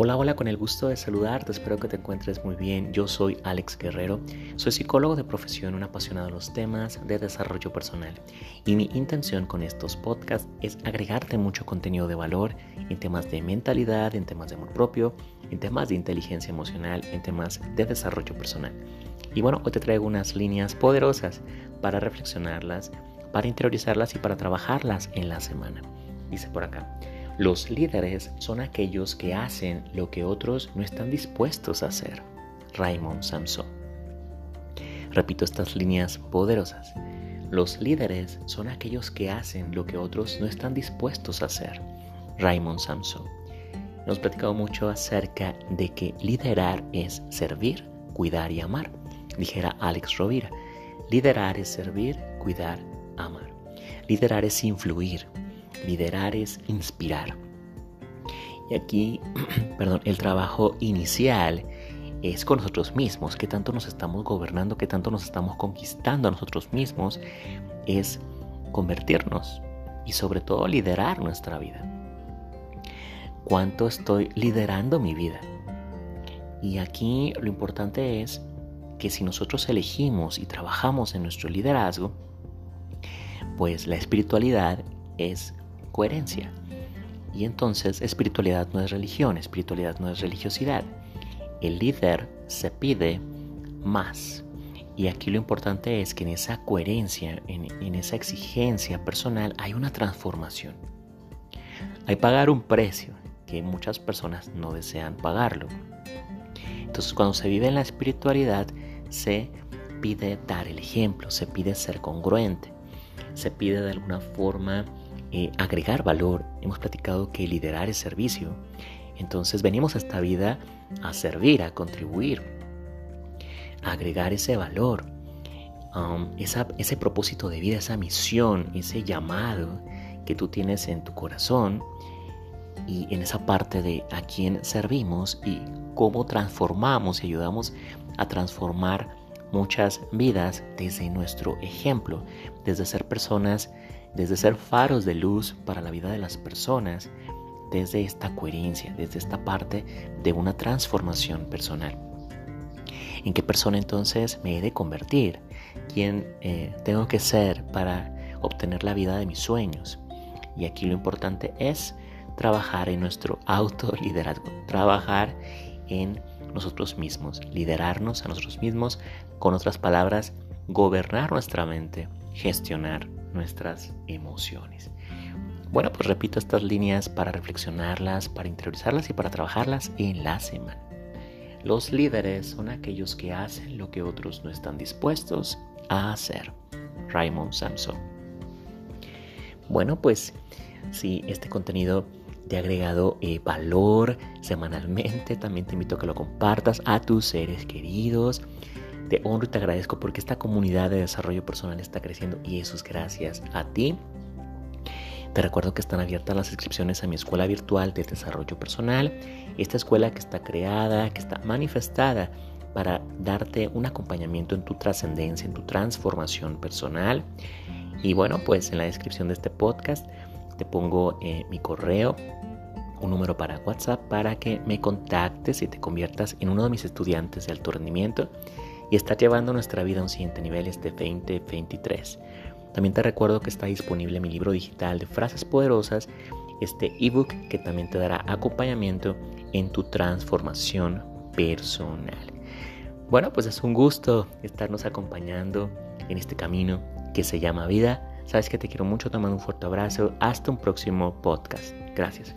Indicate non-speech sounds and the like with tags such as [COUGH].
Hola, hola, con el gusto de saludarte, espero que te encuentres muy bien. Yo soy Alex Guerrero, soy psicólogo de profesión, un apasionado de los temas de desarrollo personal. Y mi intención con estos podcasts es agregarte mucho contenido de valor en temas de mentalidad, en temas de amor propio, en temas de inteligencia emocional, en temas de desarrollo personal. Y bueno, hoy te traigo unas líneas poderosas para reflexionarlas, para interiorizarlas y para trabajarlas en la semana. Dice por acá. Los líderes son aquellos que hacen lo que otros no están dispuestos a hacer. Raymond Samson. Repito estas líneas poderosas. Los líderes son aquellos que hacen lo que otros no están dispuestos a hacer. Raymond Samson. Hemos platicado mucho acerca de que liderar es servir, cuidar y amar. Dijera Alex Rovira. Liderar es servir, cuidar, amar. Liderar es influir, Liderar es inspirar. Y aquí, [CLEARS THROAT] perdón, el trabajo inicial es con nosotros mismos, que tanto nos estamos gobernando, que tanto nos estamos conquistando a nosotros mismos, es convertirnos y sobre todo liderar nuestra vida. ¿Cuánto estoy liderando mi vida? Y aquí lo importante es que si nosotros elegimos y trabajamos en nuestro liderazgo, pues la espiritualidad es coherencia. Y entonces espiritualidad no es religión, espiritualidad no es religiosidad. El líder se pide más. Y aquí lo importante es que en esa coherencia, en, esa exigencia personal, hay una transformación. Hay pagar un precio que muchas personas no desean pagarlo. Entonces cuando se vive en la espiritualidad, se pide dar el ejemplo, se pide ser congruente, se pide de alguna forma eh, agregar valor. Hemos platicado que liderar es servicio. Entonces venimos a esta vida a servir, a contribuir, a agregar ese valor, um, ese propósito de vida, esa misión, ese llamado que tú tienes en tu corazón y en esa parte de a quién servimos y cómo transformamos y ayudamos a transformar muchas vidas desde nuestro ejemplo, desde ser personas desde ser faros de luz para la vida de las personas, desde esta coherencia, desde esta parte de una transformación personal. ¿En qué persona entonces me he de convertir? ¿Quién eh, tengo que ser para obtener la vida de mis sueños? Y aquí lo importante es trabajar en nuestro autoliderazgo, trabajar en nosotros mismos, liderarnos a nosotros mismos, con otras palabras, gobernar nuestra mente, gestionar nuestras emociones. Bueno, pues repito estas líneas para reflexionarlas, para interiorizarlas y para trabajarlas en la semana. Los líderes son aquellos que hacen lo que otros no están dispuestos a hacer. Raymond Samson. Bueno, pues si este contenido te ha agregado eh, valor semanalmente, también te invito a que lo compartas a tus seres queridos te honro y te agradezco porque esta comunidad de desarrollo personal está creciendo y eso es gracias a ti. Te recuerdo que están abiertas las inscripciones a mi escuela virtual de desarrollo personal. Esta escuela que está creada, que está manifestada para darte un acompañamiento en tu trascendencia, en tu transformación personal. Y bueno, pues en la descripción de este podcast te pongo eh, mi correo, un número para WhatsApp para que me contactes y te conviertas en uno de mis estudiantes de alto rendimiento y está llevando nuestra vida a un siguiente nivel este 2023. También te recuerdo que está disponible mi libro digital de frases poderosas, este ebook que también te dará acompañamiento en tu transformación personal. Bueno, pues es un gusto estarnos acompañando en este camino que se llama vida. Sabes que te quiero mucho, te mando un fuerte abrazo. Hasta un próximo podcast. Gracias.